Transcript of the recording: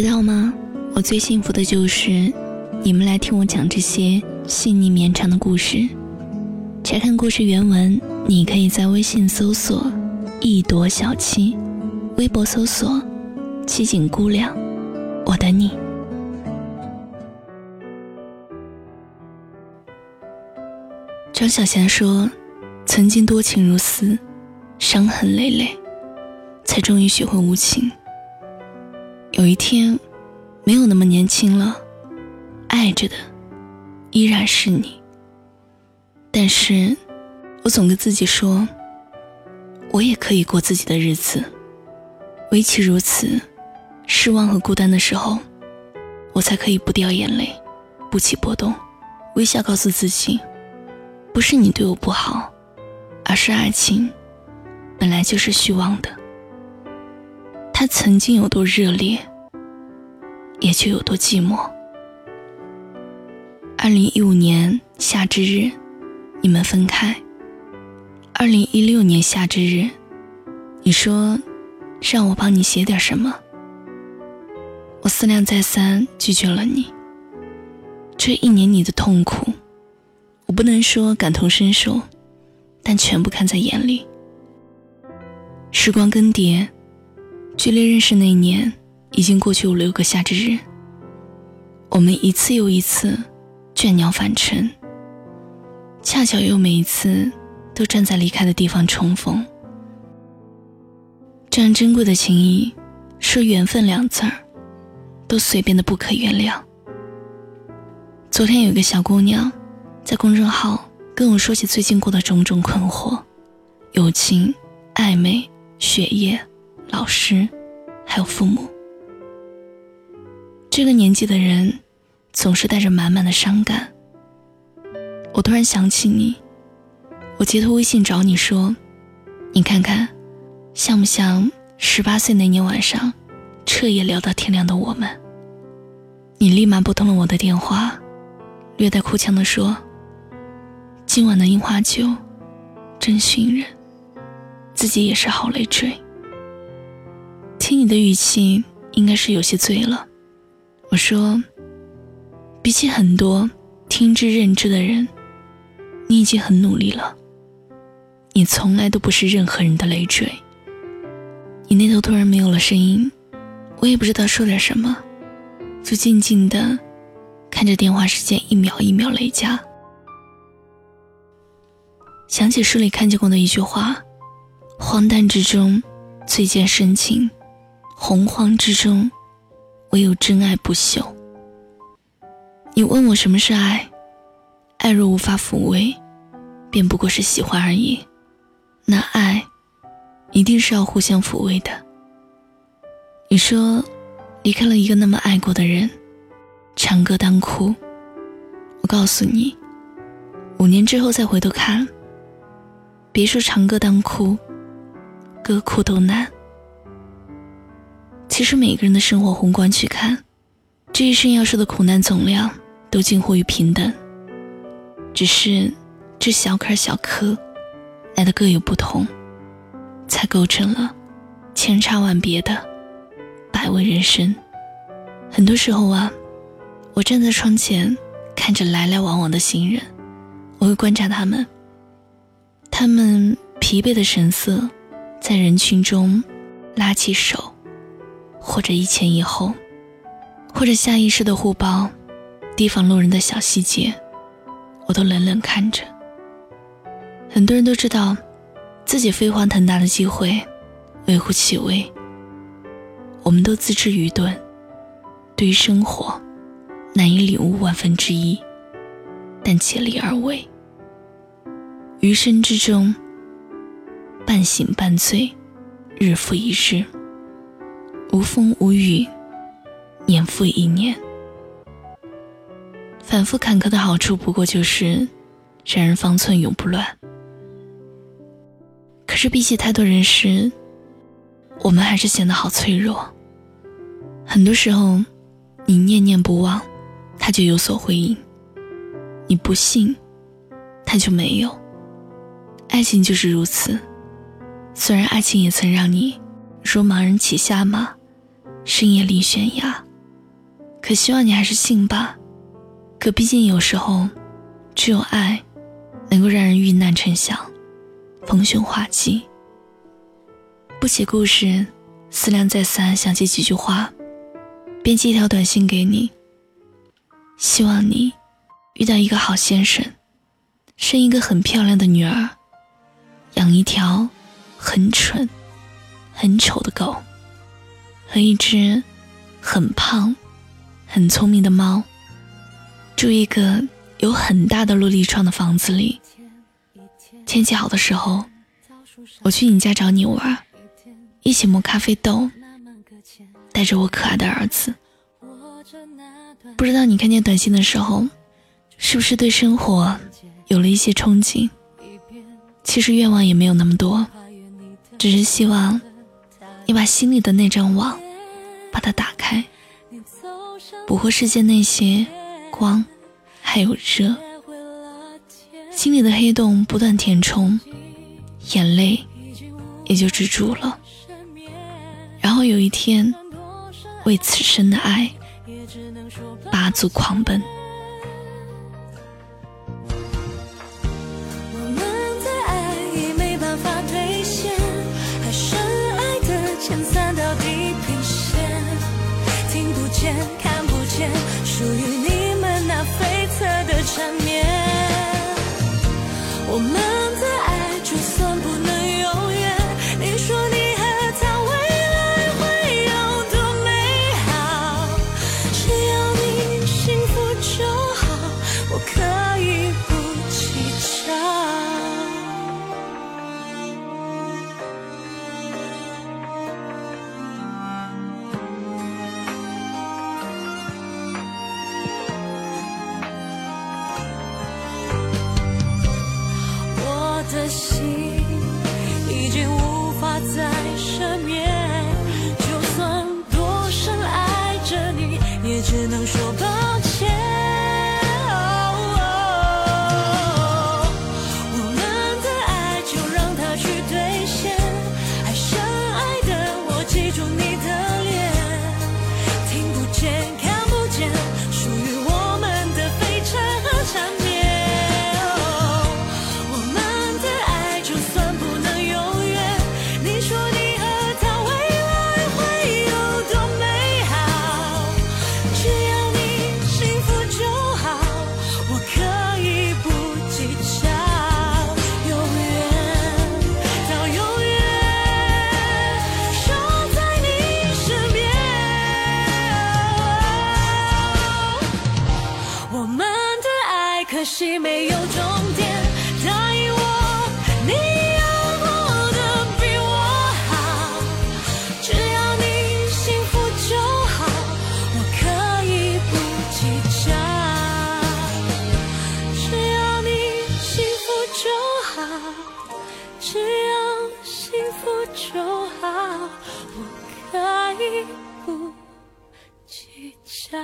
知道吗？我最幸福的就是你们来听我讲这些细腻绵长的故事。查看故事原文，你可以在微信搜索“一朵小七”，微博搜索“七景姑娘”，我等你。张小娴说：“曾经多情如斯，伤痕累累，才终于学会无情。有一天。”没有那么年轻了，爱着的依然是你。但是，我总跟自己说，我也可以过自己的日子。唯其如此，失望和孤单的时候，我才可以不掉眼泪，不起波动，微笑告诉自己，不是你对我不好，而是爱情本来就是虚妄的。它曾经有多热烈。也就有多寂寞。二零一五年夏之日，你们分开。二零一六年夏之日，你说让我帮你写点什么，我思量再三，拒绝了你。这一年你的痛苦，我不能说感同身受，但全部看在眼里。时光更迭，距离认识那年。已经过去五六个夏之日，我们一次又一次倦鸟返程，恰巧又每一次都站在离开的地方重逢。这样珍贵的情谊，说缘分两字儿，都随便的不可原谅。昨天有个小姑娘在公众号跟我说起最近过的种种困惑：友情、暧昧、学业、老师，还有父母。这个年纪的人，总是带着满满的伤感。我突然想起你，我截图微信找你说：“你看看，像不像十八岁那年晚上，彻夜聊到天亮的我们？”你立马拨通了我的电话，略带哭腔的说：“今晚的樱花酒，真熏人，自己也是好累赘。”听你的语气，应该是有些醉了。我说，比起很多听之任之的人，你已经很努力了。你从来都不是任何人的累赘。你那头突然没有了声音，我也不知道说点什么，就静静的看着电话时间一秒一秒累加。想起书里看见过的一句话：荒诞之中最见深情，洪荒之中。唯有真爱不朽。你问我什么是爱？爱若无法抚慰，便不过是喜欢而已。那爱，一定是要互相抚慰的。你说，离开了一个那么爱过的人，长歌当哭。我告诉你，五年之后再回头看，别说长歌当哭，歌哭都难。其实每个人的生活宏观去看，这一生要受的苦难总量都近乎于平等，只是这小坎小磕来的各有不同，才构成了千差万别的百味人生。很多时候啊，我站在窗前看着来来往往的行人，我会观察他们，他们疲惫的神色，在人群中拉起手。或者一前一后，或者下意识的互抱，提防路人的小细节，我都冷冷看着。很多人都知道，自己飞黄腾达的机会微乎其微。我们都自知愚钝，对于生活难以领悟万分之一，但竭力而为。余生之中，半醒半醉，日复一日。无风无雨，年复一年。反复坎坷的好处，不过就是让人方寸永不乱。可是比起太多人时，我们还是显得好脆弱。很多时候，你念念不忘，他就有所回应；你不信，他就没有。爱情就是如此。虽然爱情也曾让你如盲人骑瞎马。深夜里悬崖，可希望你还是信吧。可毕竟有时候，只有爱，能够让人遇难成祥，逢凶化吉。不写故事，思量再三，想起几句话，编辑一条短信给你。希望你遇到一个好先生，生一个很漂亮的女儿，养一条很蠢、很丑的狗，和一只很胖、很聪明的猫。住一个有很大的落地窗的房子里。天气好的时候，我去你家找你玩，一起磨咖啡豆，带着我可爱的儿子。不知道你看见短信的时候，是不是对生活有了一些憧憬？其实愿望也没有那么多，只是希望你把心里的那张网，把它打开，捕获世界那些。光，还有热，心里的黑洞不断填充，眼泪也就止住了。然后有一天，为此生的爱，八足狂奔。难免我们就好，我可以不计较。